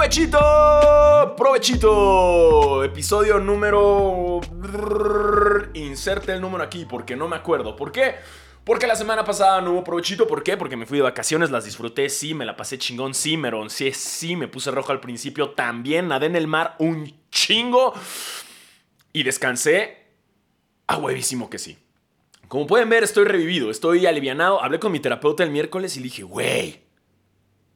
Provechito, provechito. Episodio número... Inserte el número aquí porque no me acuerdo. ¿Por qué? Porque la semana pasada no hubo provechito. ¿Por qué? Porque me fui de vacaciones, las disfruté, sí, me la pasé chingón, sí, me roncé, sí, me puse rojo al principio, también nadé en el mar un chingo y descansé a huevísimo que sí. Como pueden ver, estoy revivido, estoy alivianado. Hablé con mi terapeuta el miércoles y dije, güey,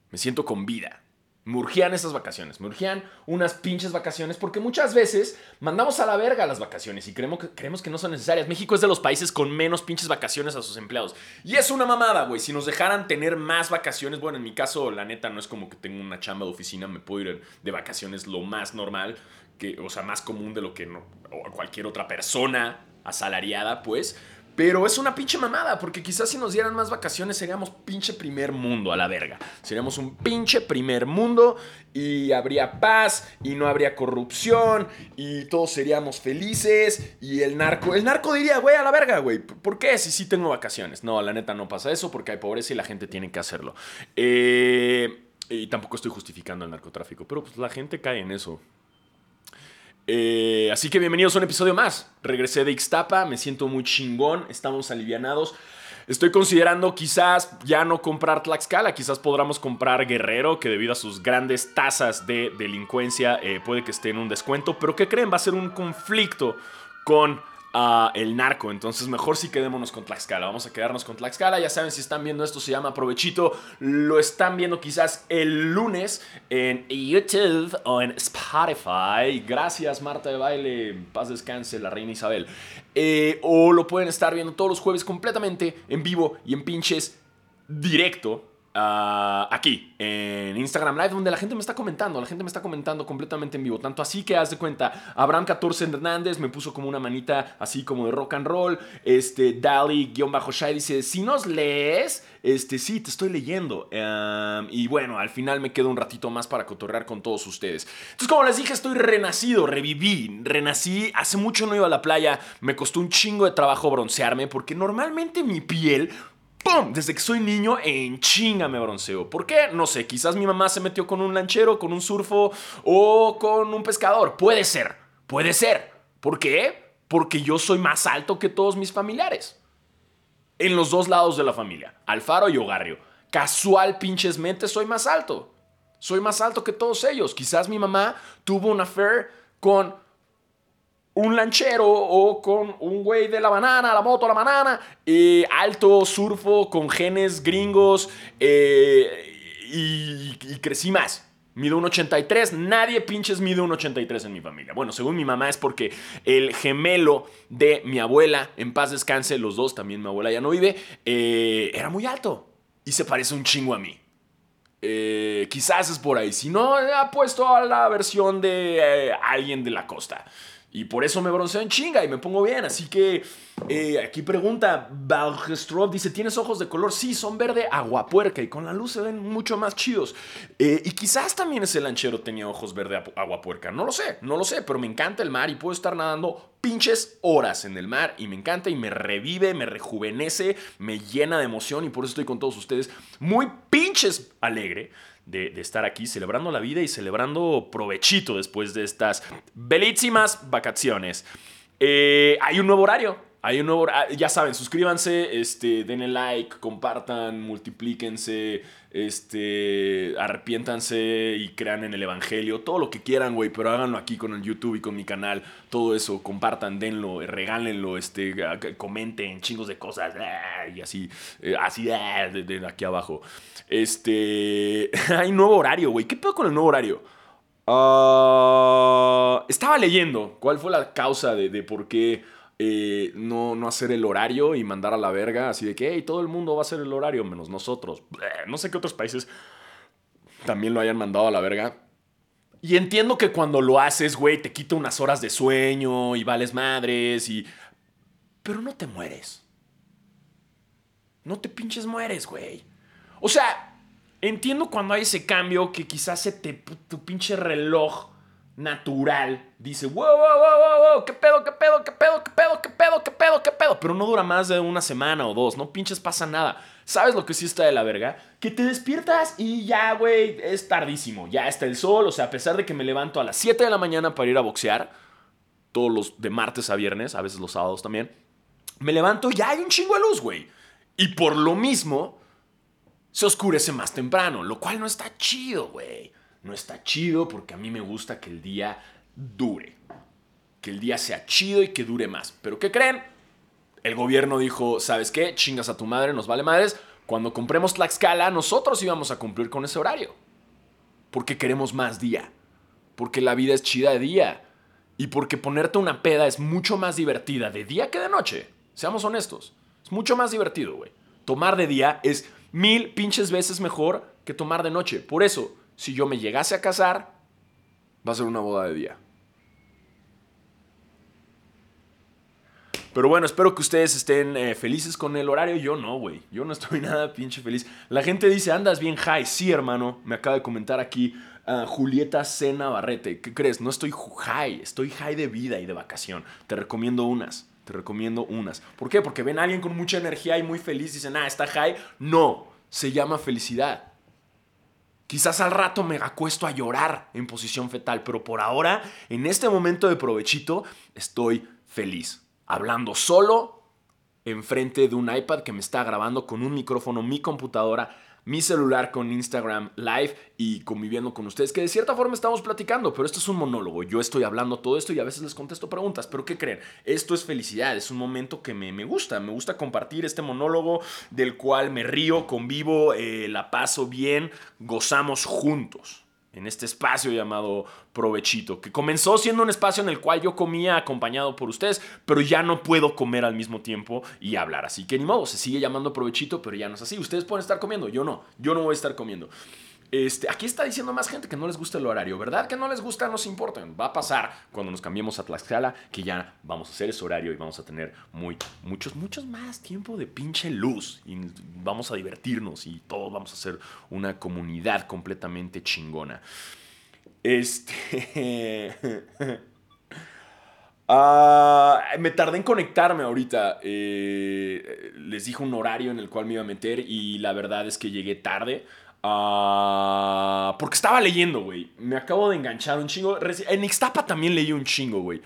me siento con vida. Me urgían esas vacaciones, me urgían unas pinches vacaciones porque muchas veces mandamos a la verga las vacaciones y creemos que, creemos que no son necesarias. México es de los países con menos pinches vacaciones a sus empleados. Y es una mamada, güey. Si nos dejaran tener más vacaciones, bueno, en mi caso, la neta, no es como que tengo una chamba de oficina, me puedo ir de vacaciones lo más normal, que, o sea, más común de lo que no, o cualquier otra persona asalariada, pues. Pero es una pinche mamada, porque quizás si nos dieran más vacaciones seríamos pinche primer mundo a la verga. Seríamos un pinche primer mundo y habría paz y no habría corrupción y todos seríamos felices y el narco, el narco diría, güey, a la verga, güey. ¿Por qué? Si sí tengo vacaciones. No, la neta no pasa eso porque hay pobreza y la gente tiene que hacerlo. Eh, y tampoco estoy justificando el narcotráfico, pero pues la gente cae en eso. Eh, así que bienvenidos a un episodio más. Regresé de Ixtapa, me siento muy chingón, estamos alivianados. Estoy considerando quizás ya no comprar Tlaxcala, quizás podamos comprar Guerrero, que debido a sus grandes tasas de delincuencia eh, puede que esté en un descuento, pero ¿qué creen? Va a ser un conflicto con el narco. Entonces, mejor si quedémonos con Tlaxcala. Vamos a quedarnos con Tlaxcala. Ya saben, si están viendo esto, se llama Provechito. Lo están viendo quizás el lunes en YouTube o en Spotify. Gracias, Marta de Baile. Paz descanse, la reina Isabel. Eh, o lo pueden estar viendo todos los jueves completamente en vivo y en pinches directo Ah, aquí, en Instagram Live, donde la gente me está comentando, la gente me está comentando completamente en vivo. Tanto así que haz de cuenta, Abraham 14 Hernández me puso como una manita así como de rock and roll. Este, Dali-Shai dice, si nos lees, este, sí, te estoy leyendo. y bueno, al final me quedo un ratito más para cotorrear con todos ustedes. Entonces, como les dije, estoy renacido, reviví, renací. Hace mucho no iba a la playa, me costó un chingo de trabajo broncearme porque normalmente mi piel ¡Pum! Desde que soy niño, en chinga me bronceo. ¿Por qué? No sé, quizás mi mamá se metió con un lanchero, con un surfo o con un pescador. Puede ser, puede ser. ¿Por qué? Porque yo soy más alto que todos mis familiares. En los dos lados de la familia, Alfaro y Ogarrio. Casual pinchesmente soy más alto. Soy más alto que todos ellos. Quizás mi mamá tuvo un affair con un lanchero o con un güey de la banana, la moto, la banana, eh, alto, surfo, con genes gringos eh, y, crecí más. Mido un 83, nadie pinches mide un 83 en mi familia. Bueno, según mi mamá es porque el gemelo de mi abuela, en paz descanse, los dos, también mi abuela ya no vive, eh, era muy alto y se parece un chingo a mí. quizás es por ahí. Si no, ha puesto a la versión de alguien de la costa. Y por eso me bronceo en chinga y me pongo bien. Así que eh, aquí pregunta, Balgestrov dice, ¿tienes ojos de color? Sí, son verde aguapuerca y con la luz se ven mucho más chidos. Eh, y quizás también ese lanchero tenía ojos verde aguapuerca. No lo sé, no lo sé, pero me encanta el mar y puedo estar nadando pinches horas en el mar y me encanta y me revive, me rejuvenece, me llena de emoción y por eso estoy con todos ustedes muy pinches alegre de, estar aquí celebrando la vida y celebrando provechito después de estas belísimas vacaciones. Eh, hay un nuevo horario. Hay un nuevo, ya saben, suscríbanse, este, denle like, compartan, multiplíquense, este, arrepiéntanse y crean en el evangelio, todo lo que quieran, güey, pero háganlo aquí con el YouTube y con mi canal, todo eso, compartan, denlo, regálenlo, este, comenten chingos de cosas ah, y así, eh, así ah, de, aquí abajo. Este, hay nuevo horario, güey, ¿qué pedo con el nuevo horario? Ah, estaba leyendo cuál fue la causa de, de por qué eh, no, no hacer el horario y mandar a la verga, así de que todo el mundo va a hacer el horario, menos nosotros. No sé qué otros países también lo hayan mandado a la verga. Y entiendo que cuando lo haces, güey, te quita unas horas de sueño y vales madres y... Pero no te mueres. No te pinches mueres, güey. O sea, entiendo cuando hay ese cambio que quizás se te, tu pinche reloj natural dice, wow, wow, wow, wow, wow, qué pedo, qué pedo, qué pedo, qué pedo, qué pedo, qué pedo, qué pedo, pero no dura más de una semana o dos, no pinches pasa nada. ¿Sabes lo que sí está de la verga? Que te despiertas y ya, güey, es tardísimo, ya está el sol, o sea, a pesar de que me levanto a las 7 de la mañana para ir a boxear, todos los de martes a viernes, a veces los sábados también, me levanto y ya hay un chingo de luz, güey. Y por lo mismo, se oscurece más temprano, lo cual no está chido, güey. No está chido porque a mí me gusta que el día dure. Que el día sea chido y que dure más. Pero ¿qué creen? El gobierno dijo, ¿sabes qué? Chingas a tu madre, nos vale madres. Cuando compremos Tlaxcala, nosotros íbamos a cumplir con ese horario. Porque queremos más día. Porque la vida es chida de día. Y porque ponerte una peda es mucho más divertida de día que de noche. Seamos honestos. Es mucho más divertido, güey. Tomar de día es mil pinches veces mejor que tomar de noche. Por eso, si yo me llegase a casar, va a ser una boda de día. Pero bueno, espero que ustedes estén eh, felices con el horario. Yo no, güey. Yo no estoy nada pinche feliz. La gente dice, andas bien high. Sí, hermano. Me acaba de comentar aquí uh, Julieta Sena Barrete. ¿Qué crees? No estoy high. Estoy high de vida y de vacación. Te recomiendo unas. Te recomiendo unas. ¿Por qué? Porque ven a alguien con mucha energía y muy feliz. Dicen, ah, está high. No. Se llama felicidad. Quizás al rato me acuesto a llorar en posición fetal, pero por ahora, en este momento de provechito, estoy feliz. Hablando solo, enfrente de un iPad que me está grabando con un micrófono, mi computadora, mi celular con Instagram Live y conviviendo con ustedes, que de cierta forma estamos platicando, pero esto es un monólogo. Yo estoy hablando todo esto y a veces les contesto preguntas, pero ¿qué creen? Esto es felicidad, es un momento que me, me gusta, me gusta compartir este monólogo del cual me río, convivo, eh, la paso bien, gozamos juntos en este espacio llamado Provechito, que comenzó siendo un espacio en el cual yo comía acompañado por ustedes, pero ya no puedo comer al mismo tiempo y hablar. Así que ni modo, se sigue llamando Provechito, pero ya no es así. Ustedes pueden estar comiendo, yo no, yo no voy a estar comiendo. Este, aquí está diciendo más gente que no les gusta el horario, ¿verdad? Que no les gusta, no se importa. Va a pasar cuando nos cambiemos a Tlaxcala que ya vamos a hacer ese horario y vamos a tener muy, muchos, muchos más tiempo de pinche luz. Y vamos a divertirnos y todos vamos a ser una comunidad completamente chingona. Este. Uh, me tardé en conectarme ahorita. Eh, les dije un horario en el cual me iba a meter y la verdad es que llegué tarde. Ah, porque estaba leyendo, güey. Me acabo de enganchar un chingo. En Ixtapa también leí un chingo, güey.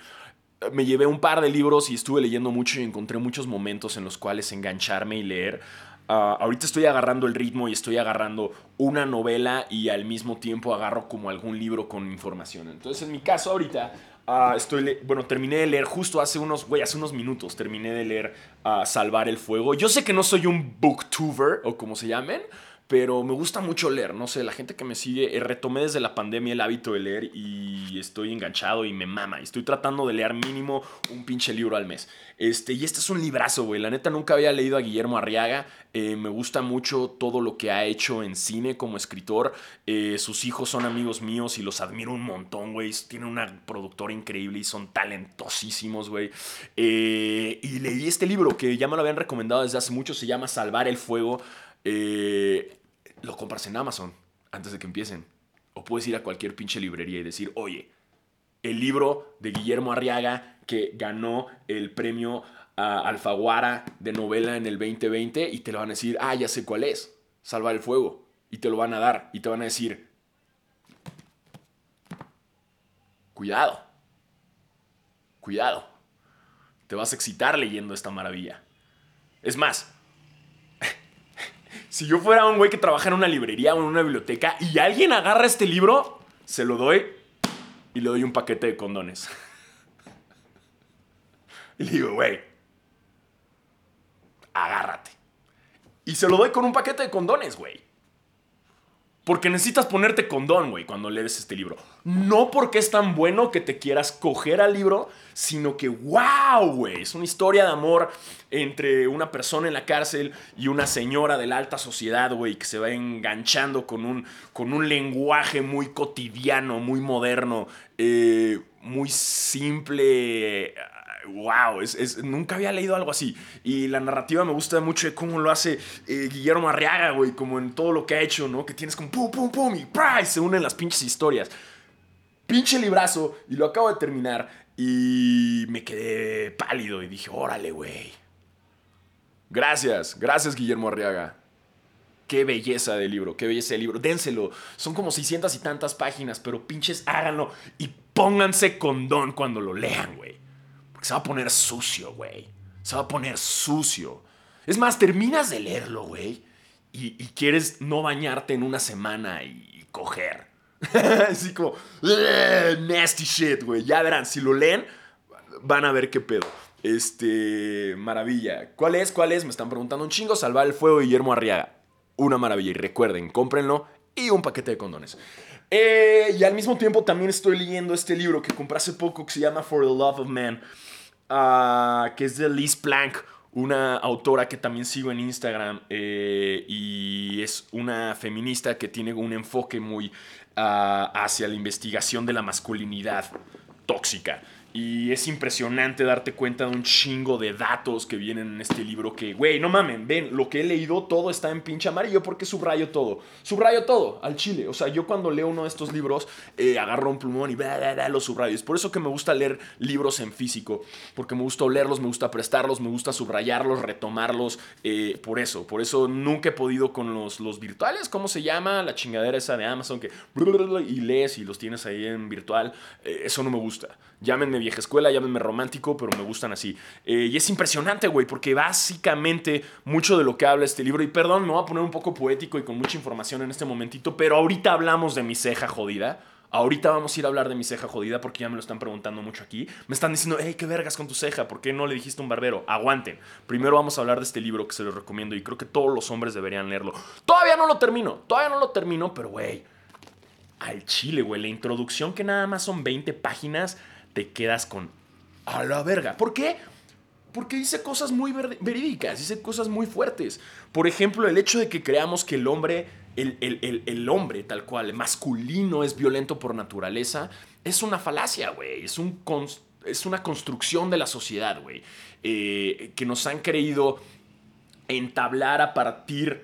Me llevé un par de libros y estuve leyendo mucho y encontré muchos momentos en los cuales engancharme y leer. Ah, ahorita estoy agarrando el ritmo y estoy agarrando una novela y al mismo tiempo agarro como algún libro con información. Entonces, en mi caso, ahorita uh, estoy, bueno, terminé de leer justo hace unos, güey, hace unos minutos terminé de leer Salvar el Fuego. Yo sé que no soy un booktuber o como se llamen, pero me gusta mucho leer, no sé, la gente que me sigue, eh, retomé desde la pandemia el hábito de leer y estoy enganchado y me mama, y estoy tratando de leer mínimo un pinche libro al mes. Este, y este es un librazo, güey, la neta nunca había leído a Guillermo Arriaga, eh, me gusta mucho todo lo que ha hecho en cine como escritor, eh, sus hijos son amigos míos y los admiro un montón, güey, tiene una productora increíble y son talentosísimos, güey. y leí este libro que ya me lo habían recomendado desde hace mucho, se llama Salvar el Fuego. Lo compras en Amazon antes de que empiecen. O puedes ir a cualquier pinche librería y decir, oye, el libro de Guillermo Arriaga que ganó el premio a Alfaguara de novela en el 2020 y te lo van a decir, ah, ya sé cuál es, Salvar el Fuego. Y te lo van a dar y te van a decir, cuidado, cuidado, te vas a excitar leyendo esta maravilla. Es más, si yo fuera un güey que trabaja en una librería o en una biblioteca y alguien agarra este libro, se lo doy y le doy un paquete de condones. y le digo, güey, agárrate. Y se lo doy con un paquete de condones, güey. Porque necesitas ponerte condón, güey, cuando lees este libro. No porque es tan bueno que te quieras coger al libro, sino que, wow, güey, es una historia de amor entre una persona en la cárcel y una señora de la alta sociedad, güey, que se va enganchando con un, con un lenguaje muy cotidiano, muy moderno, eh, muy simple wow, es, nunca había leído algo así. Y la narrativa me gusta mucho de cómo lo hace eh, Guillermo Arriaga, güey, como en todo lo que ha hecho, ¿no? Que tienes como pum, pum, pum y, se unen las pinches historias. Pinche librazo. Y lo acabo de terminar. Y me quedé pálido y dije, órale, güey. Gracias, gracias Guillermo Arriaga. Qué belleza de libro, qué belleza de libro. Dénselo. Son como 600 y tantas páginas, pero pinches háganlo y pónganse condón cuando lo lean. Porque se va a poner sucio, güey. Se va a poner sucio. Es más, terminas de leerlo, güey. Y, quieres no bañarte en una semana y, coger. Así como, nasty shit, güey. Ya verán, si lo leen, van a ver qué pedo. Este, maravilla. ¿Cuál es? ¿Cuál es? Me están preguntando un chingo. Salvar el fuego, Guillermo Arriaga una maravilla. Y recuerden, cómprenlo y un paquete de condones. Eh, y al mismo tiempo también estoy leyendo este libro que compré hace poco que se llama For the Love of Man, ah, que es de Liz Plank, una autora que también sigo en Instagram eh, y es una feminista que tiene un enfoque muy ah, hacia la investigación de la masculinidad tóxica. Y es impresionante darte cuenta de un chingo de datos que vienen en este libro que, güey, no mamen, ven, lo que he leído todo está en pinche amarillo porque subrayo todo. Subrayo todo al chile. O sea, yo cuando leo uno de estos libros eh, agarro un plumón y bla, los subrayo. Es por eso que me gusta leer libros en físico. Porque me gusta leerlos, me gusta prestarlos, me gusta subrayarlos, retomarlos. Eh, por eso, por eso nunca he podido con los, los virtuales. ¿Cómo se llama? La chingadera esa de Amazon que y lees y los tienes ahí en virtual. Eh, eso no me gusta. Llámenme vieja escuela, llámenme romántico, pero me gustan así. Eh, y es impresionante, güey, porque básicamente mucho de lo que habla este libro, y perdón, me voy a poner un poco poético y con mucha información en este momentito, pero ahorita hablamos de mi ceja jodida. Ahorita vamos a ir a hablar de mi ceja jodida porque ya me lo están preguntando mucho aquí. Me están diciendo, hey, qué vergas con tu ceja, ¿por qué no le dijiste un barbero? Aguanten. Primero vamos a hablar de este libro que se los recomiendo y creo que todos los hombres deberían leerlo. Todavía no lo termino, todavía no lo termino, pero güey, al chile, güey, la introducción que nada más son 20 páginas te quedas con a la verga. ¿Por qué? Porque dice cosas muy verídicas, dice cosas muy fuertes. Por ejemplo, el hecho de que creamos que el hombre, el, hombre tal cual, masculino, es violento por naturaleza, es una falacia, güey. Es, un es una construcción de la sociedad, güey. Eh, que nos han creído entablar a partir,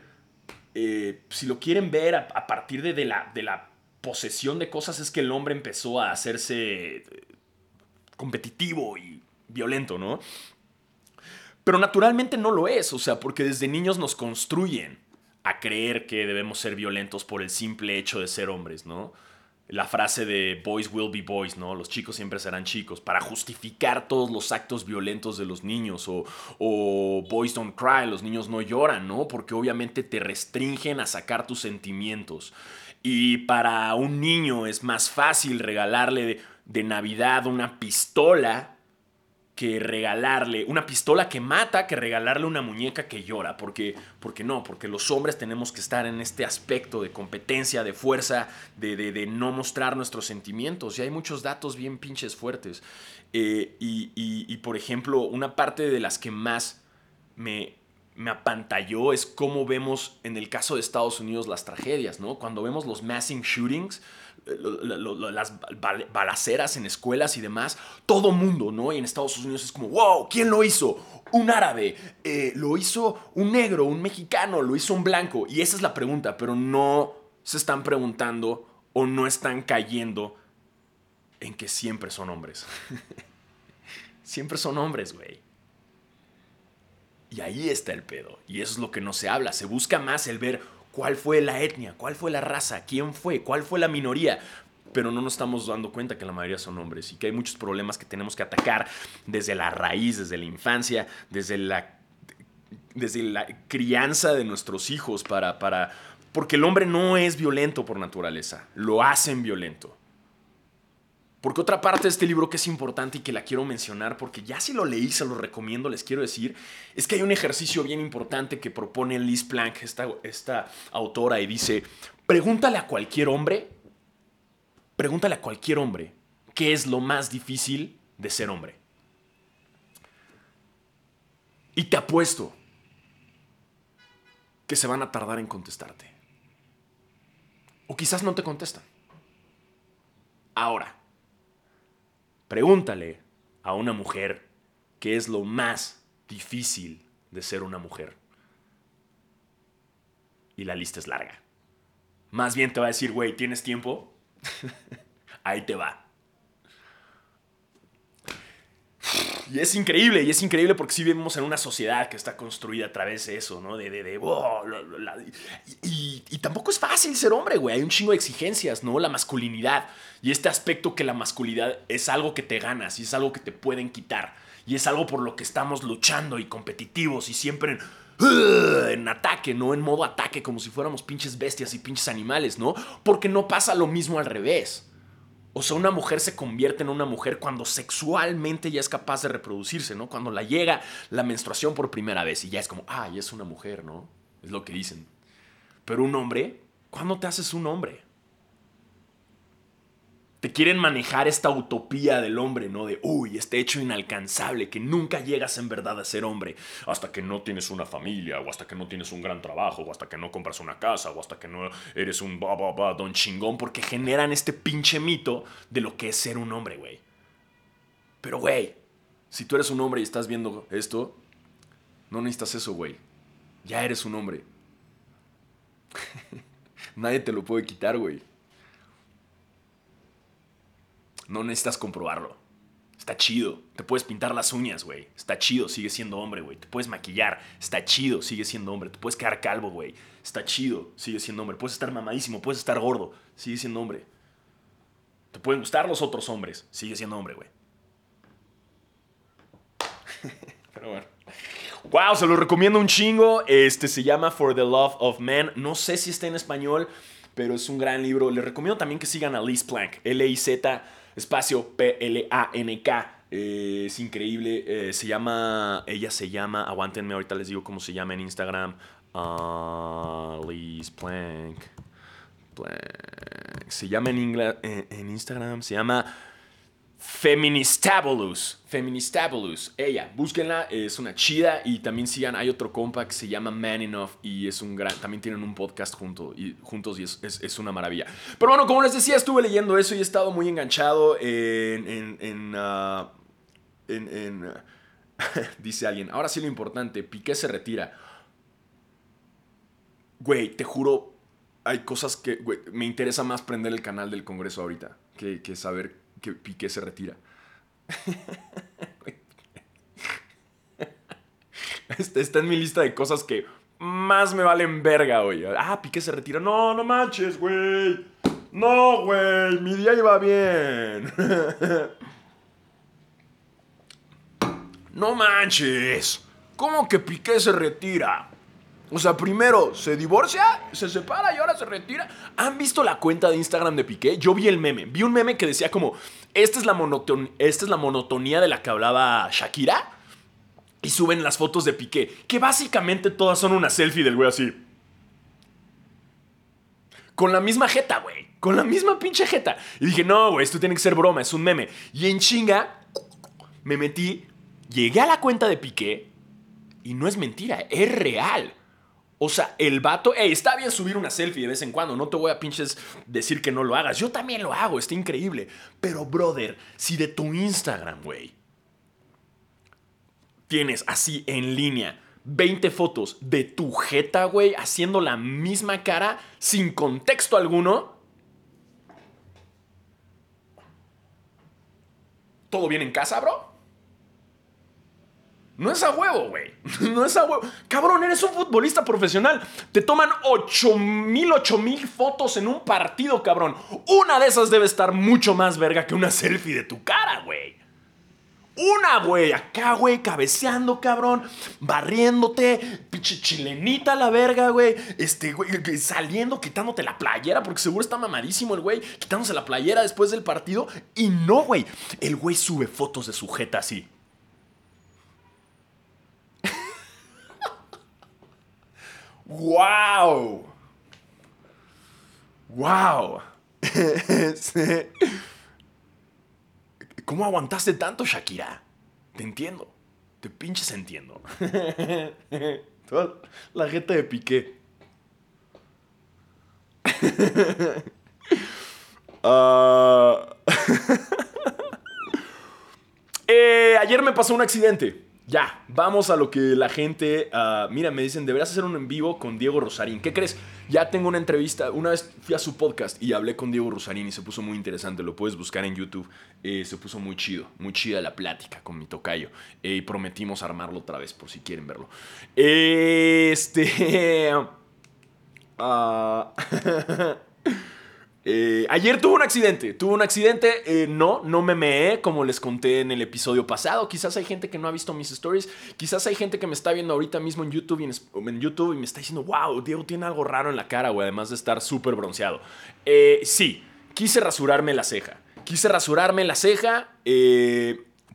eh, si lo quieren ver, a, partir de, la, de la posesión de cosas, es que el hombre empezó a hacerse competitivo y violento, ¿no? Pero naturalmente no lo es, o sea, porque desde niños nos construyen a creer que debemos ser violentos por el simple hecho de ser hombres, ¿no? La frase de boys will be boys, ¿no? Los chicos siempre serán chicos, para justificar todos los actos violentos de los niños, o, boys don't cry, los niños no lloran, ¿no? Porque obviamente te restringen a sacar tus sentimientos. Y para un niño es más fácil regalarle de Navidad una pistola que regalarle una pistola que mata, que regalarle una muñeca que llora. Porque, porque no, porque los hombres tenemos que estar en este aspecto de competencia, de fuerza, de, de, no mostrar nuestros sentimientos. Y hay muchos datos bien pinches fuertes. Eh, y, y, por ejemplo, una parte de las que más me, me apantalló es cómo vemos en el caso de Estados Unidos las tragedias, ¿no? Cuando vemos los massing shootings las balaceras en escuelas y demás, todo mundo, ¿no? Y en Estados Unidos es como, wow, ¿quién lo hizo? Un árabe, eh, lo hizo un negro, un mexicano, lo hizo un blanco. Y esa es la pregunta, pero no se están preguntando o no están cayendo en que siempre son hombres. siempre son hombres, güey. Y ahí está el pedo. Y eso es lo que no se habla. Se busca más el ver, cuál fue la etnia, cuál fue la raza, quién fue, cuál fue la minoría. Pero no nos estamos dando cuenta que la mayoría son hombres y que hay muchos problemas que tenemos que atacar desde la raíz, desde la infancia, desde la, desde la crianza de nuestros hijos para, para... Porque el hombre no es violento por naturaleza, lo hacen violento. Porque otra parte de este libro que es importante y que la quiero mencionar, porque ya si lo leí, se lo recomiendo, les quiero decir, es que hay un ejercicio bien importante que propone Liz Plank, esta, esta autora, y dice, pregúntale a cualquier hombre, pregúntale a cualquier hombre, ¿qué es lo más difícil de ser hombre? Y te apuesto que se van a tardar en contestarte. O quizás no te contestan. Ahora, Pregúntale a una mujer qué es lo más difícil de ser una mujer. Y la lista es larga. Más bien te va a decir, güey, ¿tienes tiempo? Ahí te va. Y es increíble, y es increíble porque sí vivimos en una sociedad que está construida a través de eso, ¿no? De, de, de oh, y, y, tampoco es fácil ser hombre, güey. Hay un chingo de exigencias, ¿no? La masculinidad. Y este aspecto que la masculinidad es algo que te ganas y es algo que te pueden quitar. Y es algo por lo que estamos luchando y competitivos y siempre en, en ataque, ¿no? En modo ataque, como si fuéramos pinches bestias y pinches animales, ¿no? Porque no pasa lo mismo al revés. O sea, una mujer se convierte en una mujer cuando sexualmente ya es capaz de reproducirse, ¿no? Cuando la llega la menstruación por primera vez y ya es como, ah, ya es una mujer, ¿no? Es lo que dicen. Pero un hombre, ¿cuándo te haces un hombre? Te quieren manejar esta utopía del hombre, ¿no? De, uy, este hecho inalcanzable, que nunca llegas en verdad a ser hombre, hasta que no tienes una familia, o hasta que no tienes un gran trabajo, o hasta que no compras una casa, o hasta que no eres un ba, ba, ba, don chingón, porque generan este pinche mito de lo que es ser un hombre, güey. Pero, güey, si tú eres un hombre y estás viendo esto, no necesitas eso, güey. Ya eres un hombre. Nadie te lo puede quitar, güey. No necesitas comprobarlo. Está chido. Te puedes pintar las uñas, güey. Está chido, sigue siendo hombre, güey. Te puedes maquillar. Está chido, sigue siendo hombre. Te puedes quedar calvo, güey. Está chido, sigue siendo hombre. Puedes estar mamadísimo, puedes estar gordo. Sigue siendo hombre. Te pueden gustar los otros hombres. Sigue siendo hombre, güey. Pero bueno. Wow, se lo recomiendo un chingo. Este se llama For the Love of Men. No sé si está en español, pero es un gran libro. Les recomiendo también que sigan a Liz Plank. L-I-Z espacio P-L-A-N-K. Eh, es increíble. Eh, se llama. Ella se llama. Aguántenme, ahorita les digo cómo se llama en Instagram. Uh, Liz Plank. Se llama en, en, en Instagram. Se llama Feministabulous. Feministabulous. Ella, búsquenla, es una chida. Y también sigan, hay otro compa que se llama Man Enough. Y es un gran. También tienen un podcast junto, y, juntos y es, una maravilla. Pero bueno, como les decía, estuve leyendo eso y he estado muy enganchado en. en, en, uh, en dice alguien. Ahora sí lo importante: Piqué se retira. Güey, te juro, hay cosas que. me interesa más prender el canal del Congreso ahorita que, que saber que Piqué se retira. Este está en mi lista de cosas que más me valen verga hoy. Ah, Piqué se retira. No, no manches, güey. No, güey. Mi día iba bien. no manches. ¿Cómo que Piqué se retira? O sea, primero se divorcia, se separa y ahora se retira. ¿Han visto la cuenta de Instagram de Piqué? Yo vi el meme. Vi un meme que decía como, esta es la, esta es la monotonía de la que hablaba Shakira. Y suben las fotos de Piqué, que básicamente todas son una selfie del güey así. Con la misma jeta, güey. Con la misma pinche jeta. Y dije, no, güey, esto tiene que ser broma, es un meme. Y en chinga, me metí, llegué a la cuenta de Piqué y no es mentira, es real. O sea, el vato, hey, está bien subir una selfie de vez en cuando, no te voy a pinches decir que no lo hagas, yo también lo hago, está increíble. Pero, brother, si de tu Instagram, güey, tienes así en línea 20 fotos de tu jeta, güey, haciendo la misma cara sin contexto alguno, ¿todo bien en casa, bro? No es a huevo, güey. No es a huevo. Cabrón, eres un futbolista profesional. Te toman 8 mil, 8 mil fotos en un partido, cabrón. Una de esas debe estar mucho más verga que una selfie de tu cara, güey. Una, güey. Acá, güey, cabeceando, cabrón. Barriéndote. Pinche chilenita la verga, güey. Este, güey, saliendo, quitándote la playera, porque seguro está mamadísimo el güey. Quitándose la playera después del partido. Y no, güey. El güey sube fotos de sujeta así. ¡Wow! ¡Wow! ¿Cómo aguantaste tanto, Shakira? Te entiendo. Te pinches entiendo. Toda la gente de Piqué. uh... eh, ayer me pasó un accidente. Ya, vamos a lo que la gente. ah, mira, me dicen, deberás hacer un en vivo con Diego Rosarín. ¿Qué crees? Ya tengo una entrevista. Una vez fui a su podcast y hablé con Diego Rosarín y se puso muy interesante. Lo puedes buscar en YouTube. Eh, se puso muy chido. Muy chida la plática con mi tocayo. Eh, y prometimos armarlo otra vez por si quieren verlo. Este. ah, Eh, ayer tuvo un accidente, tuvo un accidente, eh, no, no me meé como les conté en el episodio pasado, quizás hay gente que no ha visto mis stories, quizás hay gente que me está viendo ahorita mismo en YouTube y, en, YouTube y me está diciendo, wow, Diego tiene algo raro en la cara, güey, además de estar súper bronceado. Eh, sí, quise rasurarme la ceja, quise rasurarme la ceja,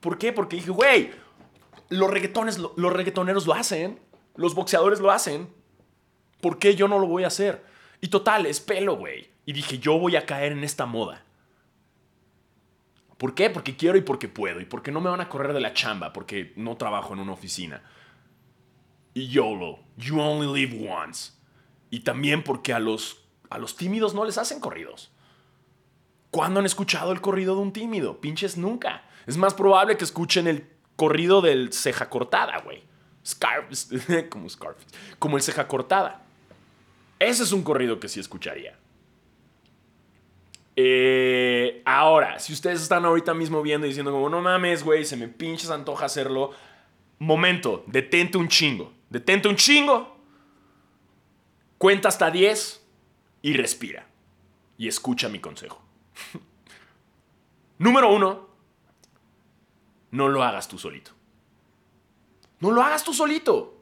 ¿por qué? Porque dije, güey, los, los reggaetoneros lo hacen, los boxeadores lo hacen, ¿por qué yo no lo voy a hacer? Y total, es pelo, güey. Y dije, yo voy a caer en esta moda. ¿Por qué? Porque quiero y porque puedo. Y porque no me van a correr de la chamba, porque no trabajo en una oficina. Y YOLO, you only live once. Y también porque a los, a los tímidos no les hacen corridos. ¿Cuándo han escuchado el corrido de un tímido? Pinches nunca. Es más probable que escuchen el corrido del ceja cortada, güey. Scarf, como Scarface. Como el ceja cortada. Ese es un corrido que sí escucharía. Eh, ahora, si ustedes están ahorita mismo viendo y diciendo como, no mames, güey, se me pinches antoja hacerlo. Momento, detente un chingo. Detente un chingo. Cuenta hasta 10 y respira. Y escucha mi consejo. Número uno, no lo hagas tú solito. No lo hagas tú solito.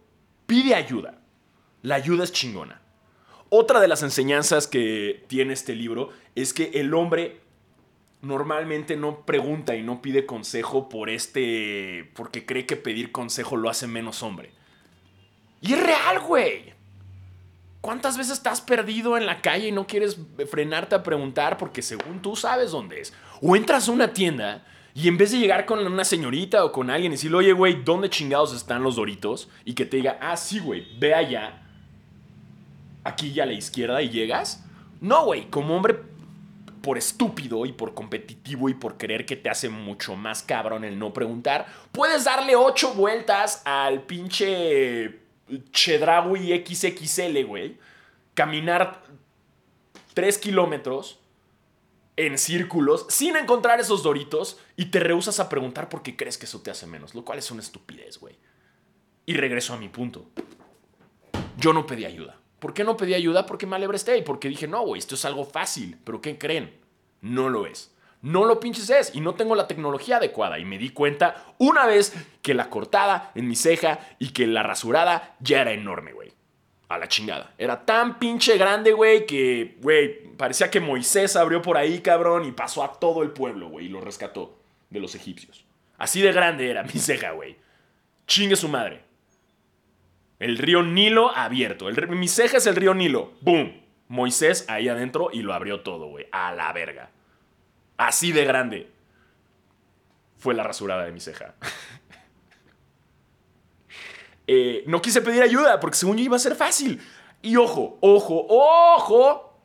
Pide ayuda. La ayuda es chingona. Otra de las enseñanzas que tiene este libro es que el hombre normalmente no pregunta y no pide consejo por este. porque cree que pedir consejo lo hace menos hombre. Y es real, güey. ¿Cuántas veces estás perdido en la calle y no quieres frenarte a preguntar porque según tú sabes dónde es? O entras a una tienda y en vez de llegar con una señorita o con alguien y decirle, oye, güey, ¿dónde chingados están los doritos? Y que te diga, ah, sí, güey, ve allá aquí ya a la izquierda y llegas. No, güey, como hombre, por estúpido y por competitivo y por creer que te hace mucho más cabrón el no preguntar, puedes darle ocho vueltas al pinche Chedraui XXL, güey. Caminar tres kilómetros en círculos sin encontrar esos doritos y te rehusas a preguntar porque crees que eso te hace menos, lo cual es una estupidez, güey. Y regreso a mi punto. Yo no pedí ayuda. ¿Por qué no pedí ayuda? Porque me alebresté y porque dije, no, güey, esto es algo fácil. ¿Pero qué creen? No lo es. No lo pinches es y no tengo la tecnología adecuada. Y me di cuenta una vez que la cortada en mi ceja y que la rasurada ya era enorme, güey. A la chingada. Era tan pinche grande, güey, que, güey, parecía que Moisés abrió por ahí, cabrón, y pasó a todo el pueblo, güey, y lo rescató de los egipcios. Así de grande era mi ceja, güey. Chingue su madre. El río Nilo abierto. El, mi ceja es el río Nilo. ¡Boom! Moisés ahí adentro y lo abrió todo, güey. A la verga. Así de grande. Fue la rasurada de mi ceja. eh, no quise pedir ayuda porque según yo iba a ser fácil. Y ojo, ojo, ojo.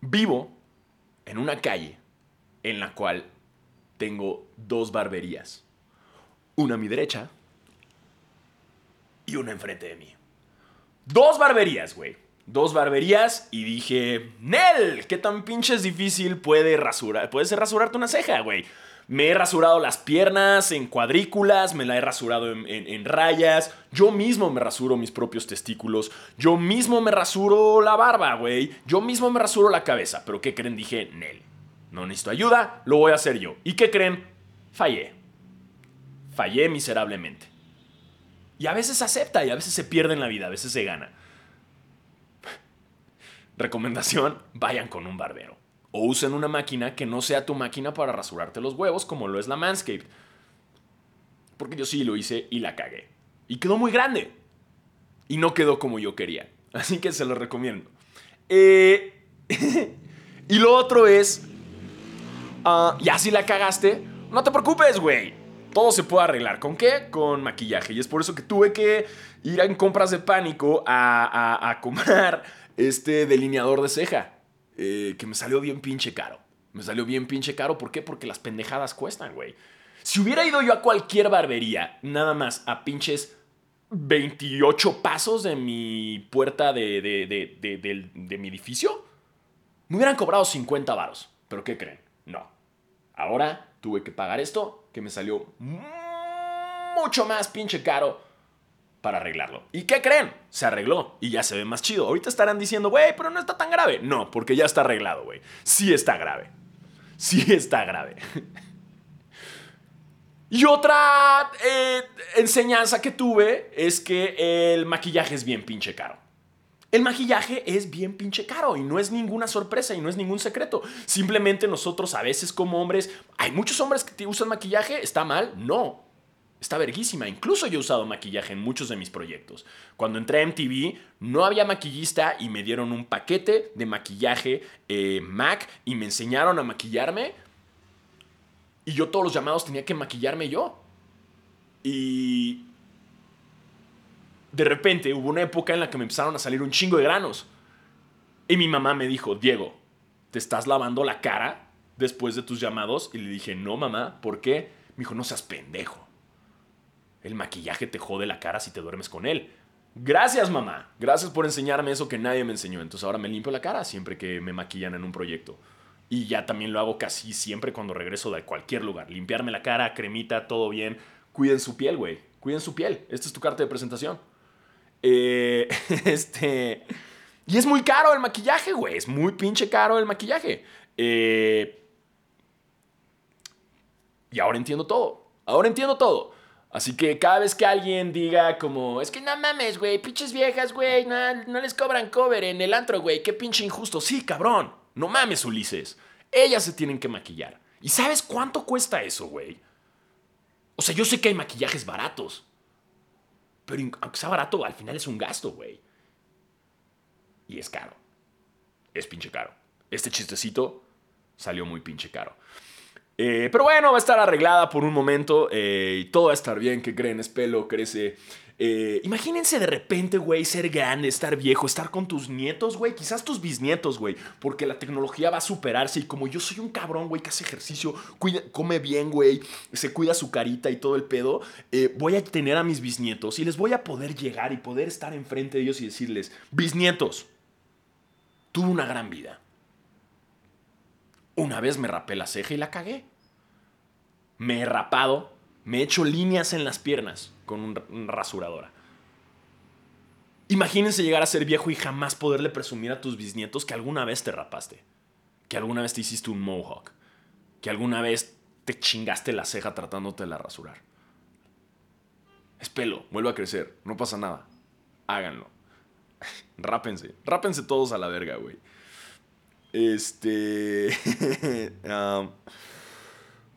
Vivo en una calle en la cual tengo dos barberías una a mi derecha y una enfrente de mí. Dos barberías, güey. Dos barberías y dije, Nel, ¿qué tan pinches difícil puede rasurar? Puede ser rasurarte una ceja, güey. Me he rasurado las piernas en cuadrículas, me la he rasurado en, en, rayas. Yo mismo me rasuro mis propios testículos. Yo mismo me rasuro la barba, güey. Yo mismo me rasuro la cabeza. Pero ¿qué creen? Dije, Nel, no necesito ayuda, lo voy a hacer yo. ¿Y qué creen? Fallé fallé miserablemente. Y a veces acepta y a veces se pierde en la vida, a veces se gana. Recomendación, vayan con un barbero. O usen una máquina que no sea tu máquina para rasurarte los huevos como lo es la Manscaped. Porque yo sí lo hice y la cagué. Y quedó muy grande. Y no quedó como yo quería. Así que se lo recomiendo. Eh, y lo otro es, uh, ya si la cagaste, no te preocupes, güey todo se puede arreglar. ¿Con qué? Con maquillaje. Y es por eso que tuve que ir en compras de pánico a, comprar este delineador de ceja. Eh, que me salió bien pinche caro. Me salió bien pinche caro. ¿Por qué? Porque las pendejadas cuestan, güey. Si hubiera ido yo a cualquier barbería, nada más a pinches 28 pasos de mi puerta de, de, mi edificio, me hubieran cobrado 50 varos. ¿Pero qué creen? No. Ahora tuve que pagar esto que me salió mucho más pinche caro para arreglarlo. ¿Y qué creen? Se arregló y ya se ve más chido. Ahorita estarán diciendo, güey, pero no está tan grave. No, porque ya está arreglado, güey. Sí está grave. Sí está grave. y otra eh, enseñanza que tuve es que el maquillaje es bien pinche caro. El maquillaje es bien pinche caro y no es ninguna sorpresa y no es ningún secreto. Simplemente nosotros a veces como hombres, hay muchos hombres que usan maquillaje, ¿está mal? No, está verguísima. Incluso yo he usado maquillaje en muchos de mis proyectos. Cuando entré a MTV no había maquillista y me dieron un paquete de maquillaje eh, MAC y me enseñaron a maquillarme. Y yo todos los llamados tenía que maquillarme yo. Y de repente hubo una época en la que me empezaron a salir un chingo de granos. Y mi mamá me dijo, Diego, ¿te estás lavando la cara después de tus llamados? Y le dije, no, mamá, ¿por qué? Me dijo, no seas pendejo. El maquillaje te jode la cara si te duermes con él. Gracias, mamá. Gracias por enseñarme eso que nadie me enseñó. Entonces ahora me limpio la cara siempre que me maquillan en un proyecto. Y ya también lo hago casi siempre cuando regreso de cualquier lugar. Limpiarme la cara, cremita, todo bien. Cuiden su piel, güey. Cuiden su piel. Esta es tu carta de presentación. Eh, este. Y es muy caro el maquillaje, güey. Es muy pinche caro el maquillaje. Eh, y ahora entiendo todo. Ahora entiendo todo. Así que cada vez que alguien diga como, es que no mames, güey, pinches viejas, güey, no, no les cobran cover en el antro, güey, qué pinche injusto. Sí, cabrón, no mames, Ulises. Ellas se tienen que maquillar. ¿Y sabes cuánto cuesta eso, güey? O sea, yo sé que hay maquillajes baratos. Pero aunque sea barato, al final es un gasto, güey. Y es caro. Es pinche caro. Este chistecito salió muy pinche caro. Eh, pero bueno, va a estar arreglada por un momento eh, y todo va a estar bien. ¿Qué creen? Es pelo, crece. Eh, imagínense de repente, güey, ser grande, estar viejo, estar con tus nietos, güey, quizás tus bisnietos, güey, porque la tecnología va a superarse y como yo soy un cabrón, güey, que hace ejercicio, come bien, güey, se cuida su carita y todo el pedo, voy a tener a mis bisnietos y les voy a poder llegar y poder estar enfrente de ellos y decirles, bisnietos, tuve una gran vida. Una vez me rapé la ceja y la cagué. Me he rapado, me he hecho líneas en las piernas con una rasuradora. Imagínense llegar a ser viejo y jamás poderle presumir a tus bisnietos que alguna vez te rapaste, que alguna vez te hiciste un mohawk, que alguna vez te chingaste la ceja tratándote de la rasurar. Es pelo, vuelve a crecer, no pasa nada. Háganlo. rápense, rápense todos a la verga, güey. Este.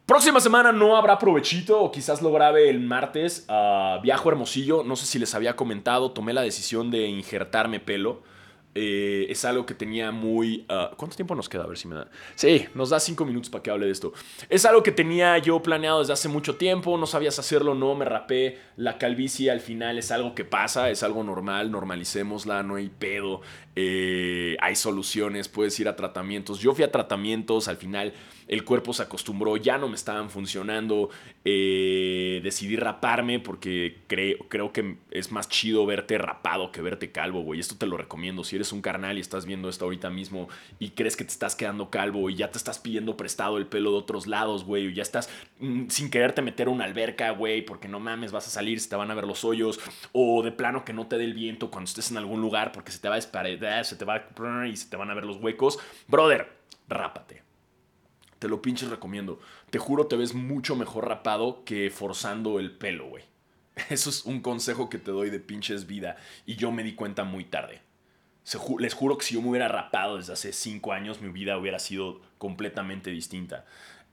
próxima semana no habrá provechito, o quizás lo grabe el martes. Viajo Hermosillo, no sé si les había comentado, tomé la decisión de injertarme pelo. Eh, es algo que tenía muy... Ah, ¿Cuánto tiempo nos queda? A ver si me da... Sí, nos da cinco minutos para que hable de esto. Es algo que tenía yo planeado desde hace mucho tiempo, no sabías hacerlo, no, me rapé. La calvicie al final es algo que pasa, es algo normal, normalicémosla, no hay pedo. Eh, hay soluciones, puedes ir a tratamientos. Yo fui a tratamientos, al final el cuerpo se acostumbró, ya no me estaban funcionando. Eh, decidí raparme porque creo, creo que es más chido verte rapado que verte calvo, güey. Esto te lo recomiendo. Si eres un carnal y estás viendo esto ahorita mismo y crees que te estás quedando calvo y ya te estás pidiendo prestado el pelo de otros lados, güey, o ya estás mm, sin quererte meter a una alberca, güey, porque no mames, vas a salir, se te van a ver los hoyos, o de plano que no te dé el viento cuando estés en algún lugar porque se te va a desparedar, se te va a y se te van a ver los huecos. Brother, rápate te lo pinches recomiendo. Te juro, te ves mucho mejor rapado que forzando el pelo, güey. Eso es un consejo que te doy de pinches vida y yo me di cuenta muy tarde. les juro que si yo me hubiera rapado desde hace cinco años, mi vida hubiera sido completamente distinta.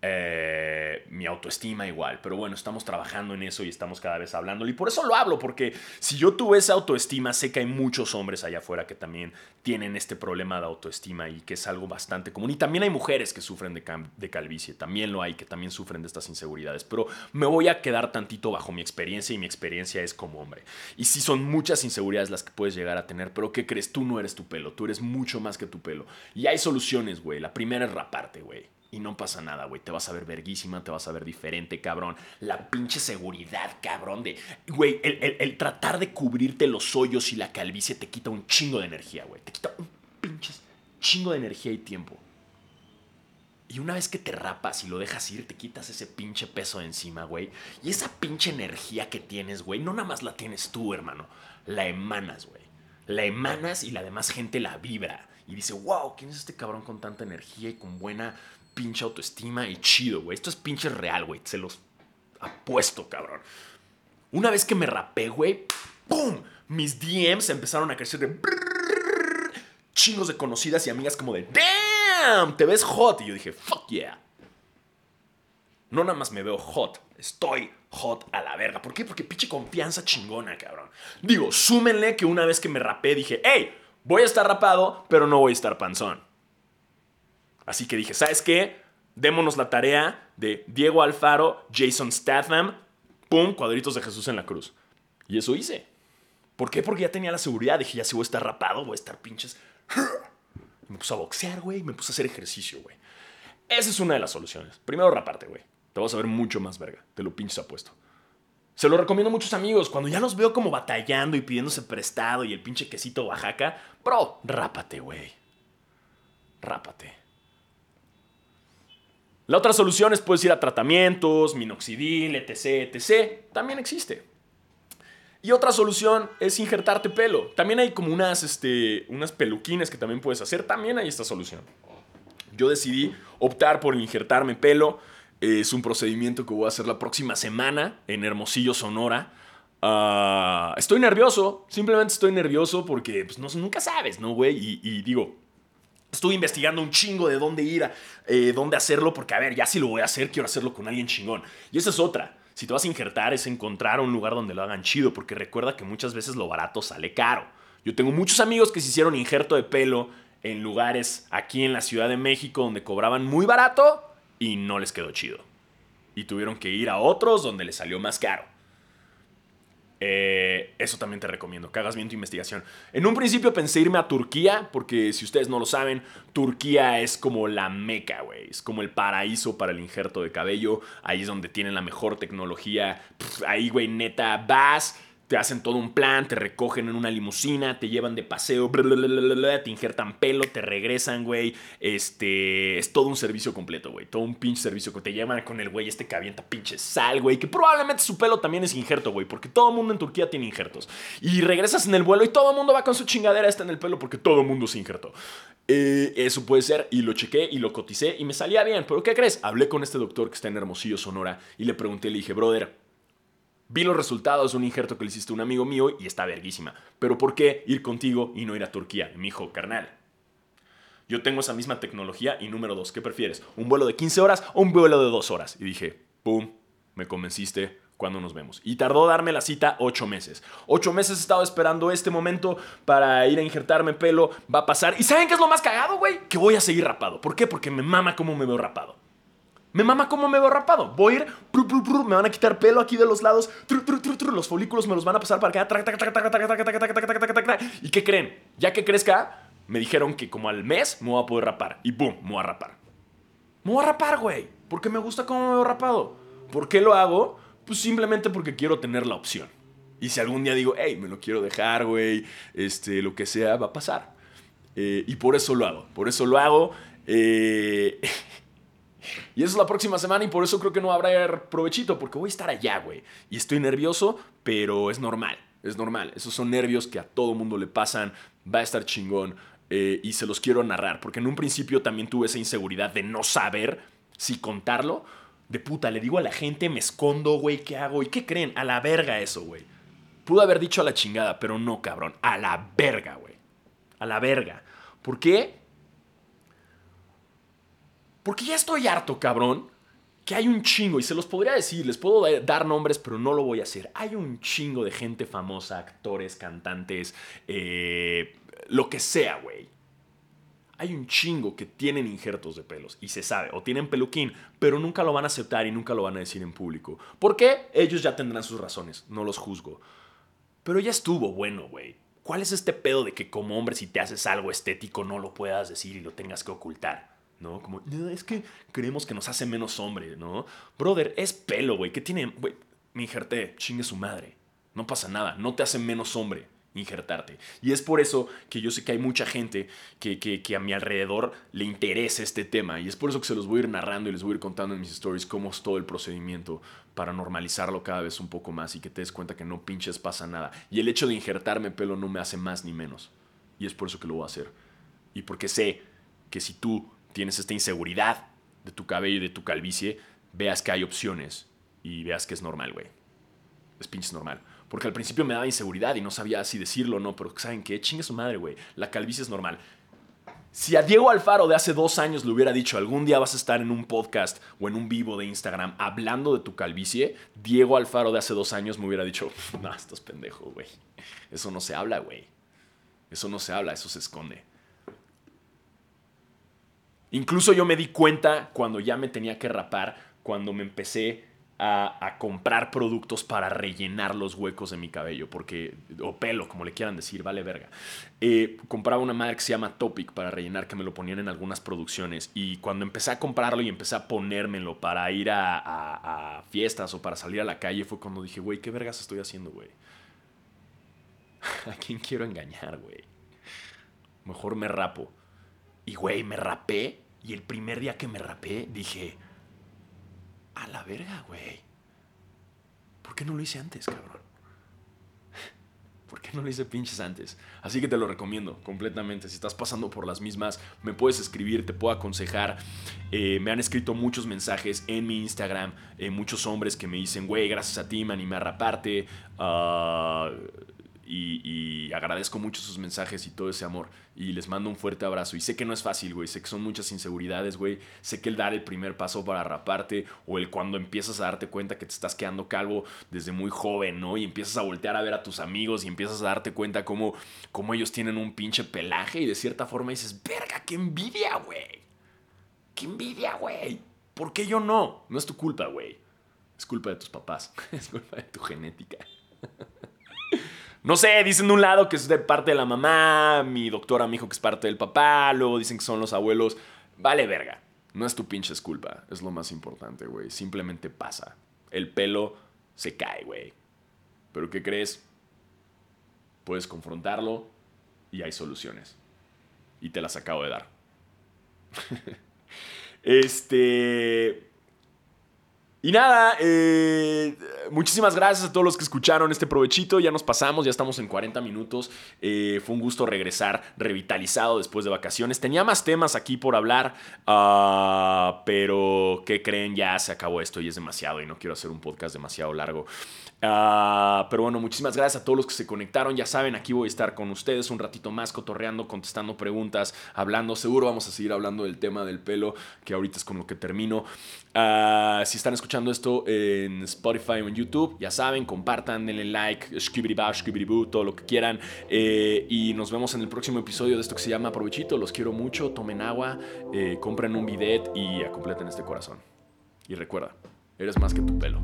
Eh, mi autoestima igual. Pero bueno, estamos trabajando en eso y estamos cada vez hablándolo. Y por eso lo hablo, porque si yo tuve esa autoestima, sé que hay muchos hombres allá afuera que también tienen este problema de autoestima y que es algo bastante común. Y también hay mujeres que sufren de, calvicie, también lo hay, que también sufren de estas inseguridades. Pero me voy a quedar tantito bajo mi experiencia y mi experiencia es como hombre. Y sí son muchas inseguridades las que puedes llegar a tener, pero ¿qué crees? Tú no eres tu pelo, tú eres mucho más que tu pelo. Y hay soluciones, güey. La primera es raparte, güey Y no pasa nada, güey. Te vas a ver verguísima, te vas a ver diferente, cabrón. La pinche seguridad, cabrón, de... Güey, el, el tratar de cubrirte los hoyos y la calvicie te quita un chingo de energía, güey. Te quita un pinche chingo de energía y tiempo. Y una vez que te rapas y lo dejas ir, te quitas ese pinche peso de encima, güey. Y esa pinche energía que tienes, güey, no nada más la tienes tú, hermano. La emanas, güey. La emanas y la demás gente la vibra. Y dice, wow, ¿quién es este cabrón con tanta energía y con buena pinche autoestima y chido, güey? Esto es pinche real, güey. Se los apuesto, cabrón. Una vez que me rapé, güey, ¡pum! Mis DMs empezaron a crecer de chingos de conocidas y amigas como de, damn, te ves hot. Y yo dije, fuck yeah. No nada más me veo hot, estoy hot a la verga. ¿Por qué? Porque pinche confianza chingona, cabrón. Digo, súmenle que una vez que me rapé dije, hey, voy a estar rapado, pero no voy a estar panzón. Así que dije, ¿sabes qué? Démonos la tarea de Diego Alfaro, Jason Statham, pum, cuadritos de Jesús en la cruz. Y eso hice. ¿Por qué? Porque ya tenía la seguridad. Dije, ya si voy a estar rapado, voy a estar pinches me puse a boxear, güey. Me puse a hacer ejercicio, güey. Esa es una de las soluciones. Primero raparte, güey. Te vas a ver mucho más verga. Te lo pinches apuesto. Se lo recomiendo a muchos amigos. Cuando ya los veo como batallando y pidiéndose prestado y el pinche quesito Oaxaca, bro, rápate, güey. Rápate. La otra solución es puedes ir a tratamientos, minoxidil, etc, etc. También existe. Y otra solución es injertarte pelo. También hay como unas, este, unas peluquines que también puedes hacer. También hay esta solución. Yo decidí optar por injertarme pelo. Es un procedimiento que voy a hacer la próxima semana en Hermosillo, Sonora. Ah, estoy nervioso, simplemente estoy nervioso porque pues, no, nunca sabes, ¿no, güey? Y, digo, estuve investigando un chingo de dónde ir, eh, dónde hacerlo, porque a ver, ya si lo voy a hacer, quiero hacerlo con alguien chingón. Y esa es otra. Si te vas a injertar es encontrar un lugar donde lo hagan chido, porque recuerda que muchas veces lo barato sale caro. Yo tengo muchos amigos que se hicieron injerto de pelo en lugares aquí en la Ciudad de México donde cobraban muy barato y no les quedó chido. Y tuvieron que ir a otros donde les salió más caro. Eh, eso también te recomiendo, que hagas bien tu investigación. En un principio pensé irme a Turquía, porque si ustedes no lo saben, Turquía es como la meca, güey. Es como el paraíso para el injerto de cabello. Ahí es donde tienen la mejor tecnología. ahí, güey, neta, vas te hacen todo un plan, te recogen en una limusina, te llevan de paseo, te injertan pelo, te regresan, güey. Este, es todo un servicio completo, güey. Todo un pinche servicio que te llevan con el güey este que avienta pinche sal, güey. Que probablemente su pelo también es injerto, güey. Porque todo mundo en Turquía tiene injertos. Y regresas en el vuelo y todo el mundo va con su chingadera esta en el pelo porque todo mundo se injertó. Eh, eso puede ser, y lo chequé y lo coticé y me salía bien. Pero ¿qué crees? Hablé con este doctor que está en Hermosillo, Sonora, y le pregunté, le dije, brother, Vi los resultados de un injerto que le hiciste a un amigo mío y está verguísima. Pero ¿por qué ir contigo y no ir a Turquía? Y me dijo, carnal, yo tengo esa misma tecnología y número dos, ¿qué prefieres? ¿Un vuelo de 15 horas o un vuelo de 2 horas? Y dije, pum, me convenciste, ¿cuándo nos vemos? Y tardó darme la cita 8 meses. 8 meses he estado esperando este momento para ir a injertarme pelo, va a pasar. ¿Y saben qué es lo más cagado, güey? Que voy a seguir rapado. ¿Por qué? Porque me mama cómo me veo rapado. Me mama cómo me veo rapado. Voy a ir, me van a quitar pelo aquí de los lados, los folículos me los van a pasar para acá. ¿Y qué creen? Ya que crezca, me dijeron que como al mes me voy a poder rapar. Y boom, me voy a rapar. Me voy a rapar, güey. Porque me gusta cómo me veo rapado. ¿Por qué lo hago? Pues simplemente porque quiero tener la opción. Y si algún día digo, hey, me lo quiero dejar, güey, este, lo que sea, va a pasar. y por eso lo hago. Por eso lo hago. Eh. Y eso es la próxima semana y por eso creo que no habrá provechito, porque voy a estar allá, güey. Y estoy nervioso, pero es normal, es normal. Esos son nervios que a todo mundo le pasan, va a estar chingón. Eh, y se los quiero narrar, porque en un principio también tuve esa inseguridad de no saber si contarlo. De puta, le digo a la gente, me escondo, güey, ¿qué hago? ¿Y qué creen? A la verga eso, güey. Pude haber dicho a la chingada, pero no, cabrón. A la verga, güey. A la verga. ¿Por qué? Porque ya estoy harto, cabrón, que hay un chingo, y se los podría decir, les puedo dar nombres, pero no lo voy a hacer. Hay un chingo de gente famosa, actores, cantantes, eh, lo que sea, güey. Hay un chingo que tienen injertos de pelos y se sabe, o tienen peluquín, pero nunca lo van a aceptar y nunca lo van a decir en público. ¿Por qué? Ellos ya tendrán sus razones, no los juzgo. Pero ya estuvo bueno, güey. ¿Cuál es este pedo de que como hombre si te haces algo estético no lo puedas decir y lo tengas que ocultar? ¿No? Como, es que creemos que nos hace menos hombre, ¿no? Brother, es pelo, güey. ¿Qué tiene? Güey, me injerté, chingue su madre. No pasa nada, no te hace menos hombre injertarte. Y es por eso que yo sé que hay mucha gente que, que, a mi alrededor le interesa este tema. Y es por eso que se los voy a ir narrando y les voy a ir contando en mis stories cómo es todo el procedimiento para normalizarlo cada vez un poco más y que te des cuenta que no pinches pasa nada. Y el hecho de injertarme pelo no me hace más ni menos. Y es por eso que lo voy a hacer. Y porque sé que si tú tienes esta inseguridad de tu cabello y de tu calvicie, veas que hay opciones y veas que es normal, güey. Es pinches normal. Porque al principio me daba inseguridad y no sabía si decirlo o no, pero ¿saben qué? Chingue su madre, güey. La calvicie es normal. Si a Diego Alfaro de hace dos años le hubiera dicho algún día vas a estar en un podcast o en un vivo de Instagram hablando de tu calvicie, Diego Alfaro de hace dos años me hubiera dicho, no, estás pendejo, güey. Eso no se habla, güey. Eso no se habla, eso se esconde. Incluso yo me di cuenta cuando ya me tenía que rapar, cuando me empecé a, comprar productos para rellenar los huecos de mi cabello, porque, o pelo, como le quieran decir, vale verga. Eh, compraba una madre que se llama Topic para rellenar, que me lo ponían en algunas producciones. Y cuando empecé a comprarlo y empecé a ponérmelo para ir a, a fiestas o para salir a la calle, fue cuando dije, güey, ¿qué vergas estoy haciendo, güey? ¿A quién quiero engañar, güey? Mejor me rapo. Y, güey, me rapé. Y el primer día que me rapé, dije, a la verga, güey. ¿Por qué no lo hice antes, cabrón? ¿Por qué no lo hice pinches antes? Así que te lo recomiendo completamente. Si estás pasando por las mismas, me puedes escribir, te puedo aconsejar. Eh, me han escrito muchos mensajes en mi Instagram, eh, muchos hombres que me dicen, güey, gracias a ti me animé a raparte. Uh, y, agradezco mucho sus mensajes y todo ese amor. Y les mando un fuerte abrazo. Y sé que no es fácil, güey. Sé que son muchas inseguridades, güey. Sé que el dar el primer paso para raparte o el cuando empiezas a darte cuenta que te estás quedando calvo desde muy joven, ¿no? Y empiezas a voltear a ver a tus amigos y empiezas a darte cuenta cómo, cómo ellos tienen un pinche pelaje y de cierta forma dices, verga, qué envidia, güey. Qué envidia, güey. ¿Por qué yo no? No es tu culpa, güey. Es culpa de tus papás. es culpa de tu genética. no sé, dicen de un lado que es de parte de la mamá, mi doctora me dijo que es parte del papá, luego dicen que son los abuelos. Vale verga. No es tu pinche culpa, es lo más importante, güey. Simplemente pasa. El pelo se cae, güey. Pero ¿qué crees? Puedes confrontarlo y hay soluciones. Y te las acabo de dar. este... Y nada, eh, muchísimas gracias a todos los que escucharon este provechito. Ya nos pasamos, ya estamos en 40 minutos. Eh, fue un gusto regresar revitalizado después de vacaciones. Tenía más temas aquí por hablar, uh, pero ¿qué creen? Ya se acabó esto y es demasiado y no quiero hacer un podcast demasiado largo. Uh, pero bueno, muchísimas gracias a todos los que se conectaron. Ya saben, aquí voy a estar con ustedes un ratito más cotorreando, contestando preguntas, hablando. Seguro vamos a seguir hablando del tema del pelo, que ahorita es con lo que termino. Uh, si están escuchando esto en Spotify o en YouTube, ya saben, compartan, denle like, todo lo que quieran. Eh, y nos vemos en el próximo episodio de esto que se llama Aprovechito. Los quiero mucho, tomen agua, eh, compren un bidet y completen este corazón. Y recuerda, eres más que tu pelo.